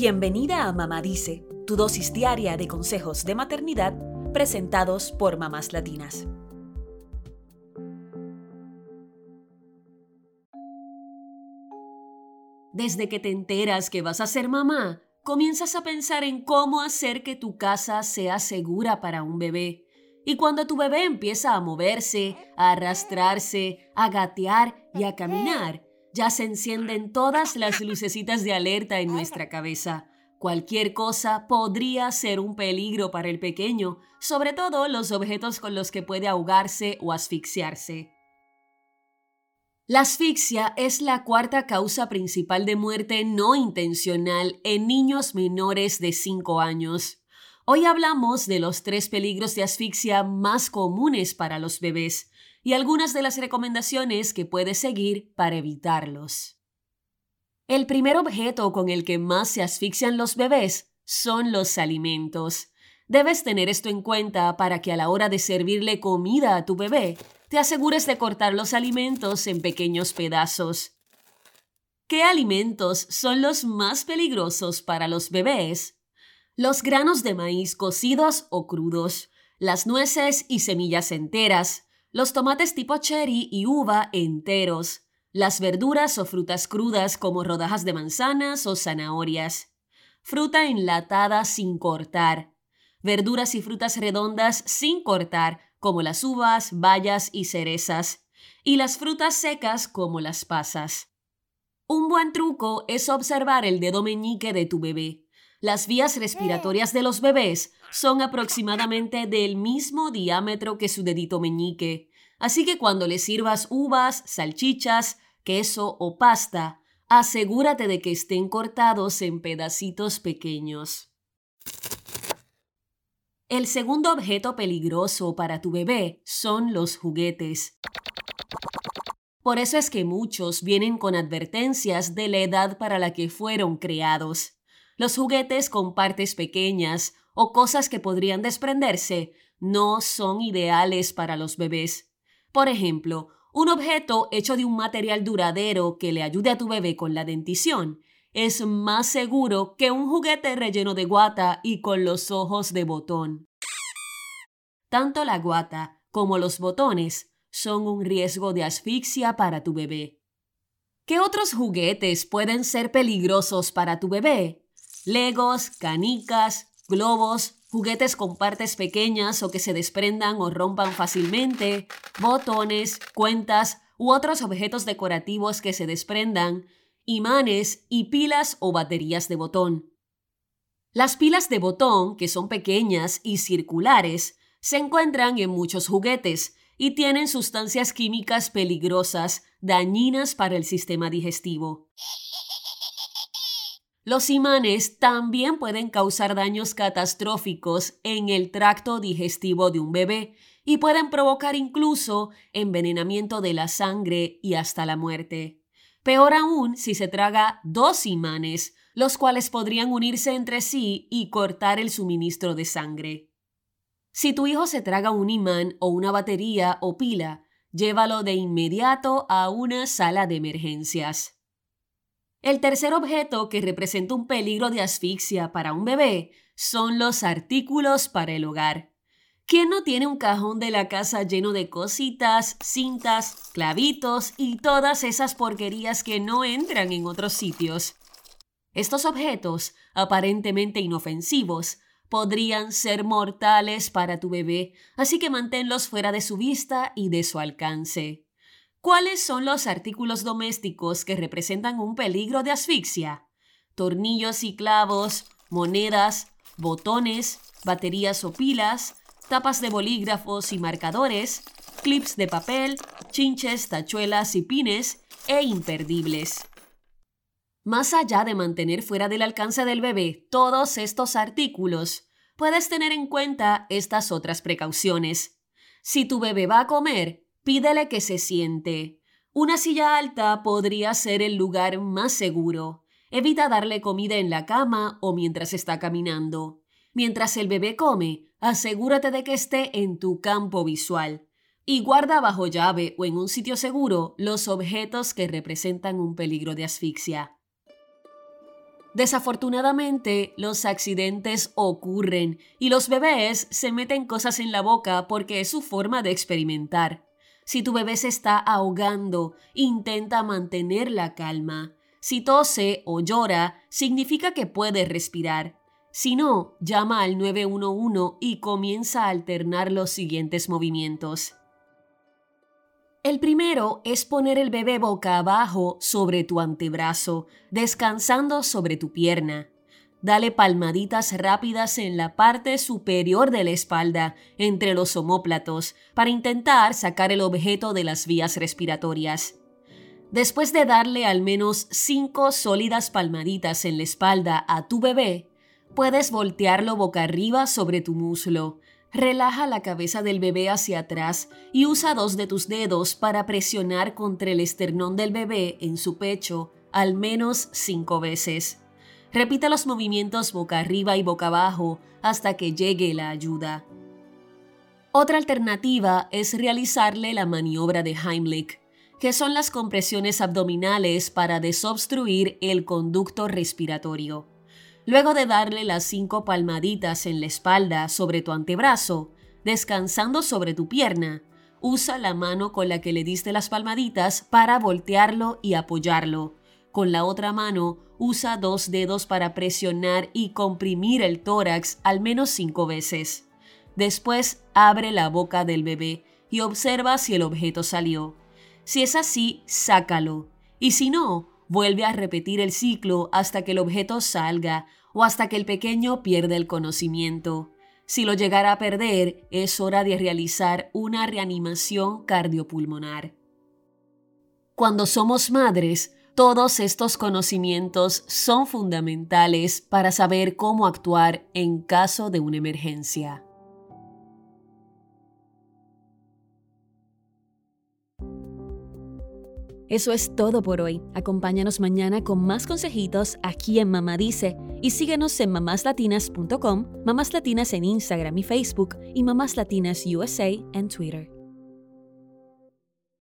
Bienvenida a Mamá Dice, tu dosis diaria de consejos de maternidad presentados por mamás latinas. Desde que te enteras que vas a ser mamá, comienzas a pensar en cómo hacer que tu casa sea segura para un bebé. Y cuando tu bebé empieza a moverse, a arrastrarse, a gatear y a caminar, ya se encienden todas las lucecitas de alerta en nuestra cabeza. Cualquier cosa podría ser un peligro para el pequeño, sobre todo los objetos con los que puede ahogarse o asfixiarse. La asfixia es la cuarta causa principal de muerte no intencional en niños menores de 5 años. Hoy hablamos de los tres peligros de asfixia más comunes para los bebés y algunas de las recomendaciones que puedes seguir para evitarlos. El primer objeto con el que más se asfixian los bebés son los alimentos. Debes tener esto en cuenta para que a la hora de servirle comida a tu bebé, te asegures de cortar los alimentos en pequeños pedazos. ¿Qué alimentos son los más peligrosos para los bebés? Los granos de maíz cocidos o crudos, las nueces y semillas enteras, los tomates tipo cherry y uva enteros, las verduras o frutas crudas como rodajas de manzanas o zanahorias, fruta enlatada sin cortar, verduras y frutas redondas sin cortar como las uvas, bayas y cerezas, y las frutas secas como las pasas. Un buen truco es observar el dedo meñique de tu bebé. Las vías respiratorias de los bebés son aproximadamente del mismo diámetro que su dedito meñique, así que cuando le sirvas uvas, salchichas, queso o pasta, asegúrate de que estén cortados en pedacitos pequeños. El segundo objeto peligroso para tu bebé son los juguetes. Por eso es que muchos vienen con advertencias de la edad para la que fueron creados. Los juguetes con partes pequeñas o cosas que podrían desprenderse no son ideales para los bebés. Por ejemplo, un objeto hecho de un material duradero que le ayude a tu bebé con la dentición es más seguro que un juguete relleno de guata y con los ojos de botón. Tanto la guata como los botones son un riesgo de asfixia para tu bebé. ¿Qué otros juguetes pueden ser peligrosos para tu bebé? Legos, canicas, globos, juguetes con partes pequeñas o que se desprendan o rompan fácilmente, botones, cuentas u otros objetos decorativos que se desprendan, imanes y pilas o baterías de botón. Las pilas de botón, que son pequeñas y circulares, se encuentran en muchos juguetes y tienen sustancias químicas peligrosas, dañinas para el sistema digestivo. Los imanes también pueden causar daños catastróficos en el tracto digestivo de un bebé y pueden provocar incluso envenenamiento de la sangre y hasta la muerte. Peor aún si se traga dos imanes, los cuales podrían unirse entre sí y cortar el suministro de sangre. Si tu hijo se traga un imán o una batería o pila, llévalo de inmediato a una sala de emergencias. El tercer objeto que representa un peligro de asfixia para un bebé son los artículos para el hogar. ¿Quién no tiene un cajón de la casa lleno de cositas, cintas, clavitos y todas esas porquerías que no entran en otros sitios? Estos objetos, aparentemente inofensivos, podrían ser mortales para tu bebé, así que manténlos fuera de su vista y de su alcance. ¿Cuáles son los artículos domésticos que representan un peligro de asfixia? Tornillos y clavos, monedas, botones, baterías o pilas, tapas de bolígrafos y marcadores, clips de papel, chinches, tachuelas y pines, e imperdibles. Más allá de mantener fuera del alcance del bebé todos estos artículos, puedes tener en cuenta estas otras precauciones. Si tu bebé va a comer, pídele que se siente. Una silla alta podría ser el lugar más seguro. Evita darle comida en la cama o mientras está caminando. Mientras el bebé come, asegúrate de que esté en tu campo visual y guarda bajo llave o en un sitio seguro los objetos que representan un peligro de asfixia. Desafortunadamente, los accidentes ocurren y los bebés se meten cosas en la boca porque es su forma de experimentar. Si tu bebé se está ahogando, intenta mantener la calma. Si tose o llora, significa que puede respirar. Si no, llama al 911 y comienza a alternar los siguientes movimientos. El primero es poner el bebé boca abajo sobre tu antebrazo, descansando sobre tu pierna. Dale palmaditas rápidas en la parte superior de la espalda, entre los omóplatos, para intentar sacar el objeto de las vías respiratorias. Después de darle al menos cinco sólidas palmaditas en la espalda a tu bebé, puedes voltearlo boca arriba sobre tu muslo. Relaja la cabeza del bebé hacia atrás y usa dos de tus dedos para presionar contra el esternón del bebé en su pecho al menos cinco veces. Repita los movimientos boca arriba y boca abajo hasta que llegue la ayuda. Otra alternativa es realizarle la maniobra de Heimlich que son las compresiones abdominales para desobstruir el conducto respiratorio. Luego de darle las cinco palmaditas en la espalda sobre tu antebrazo, descansando sobre tu pierna, usa la mano con la que le diste las palmaditas para voltearlo y apoyarlo. Con la otra mano, usa dos dedos para presionar y comprimir el tórax al menos cinco veces. Después, abre la boca del bebé y observa si el objeto salió. Si es así, sácalo. Y si no, vuelve a repetir el ciclo hasta que el objeto salga o hasta que el pequeño pierda el conocimiento. Si lo llegara a perder, es hora de realizar una reanimación cardiopulmonar. Cuando somos madres, todos estos conocimientos son fundamentales para saber cómo actuar en caso de una emergencia. Eso es todo por hoy. Acompáñanos mañana con más consejitos aquí en Mamá Dice y síguenos en mamáslatinas.com, Mamás Latinas en Instagram y Facebook y Mamás Latinas USA en Twitter.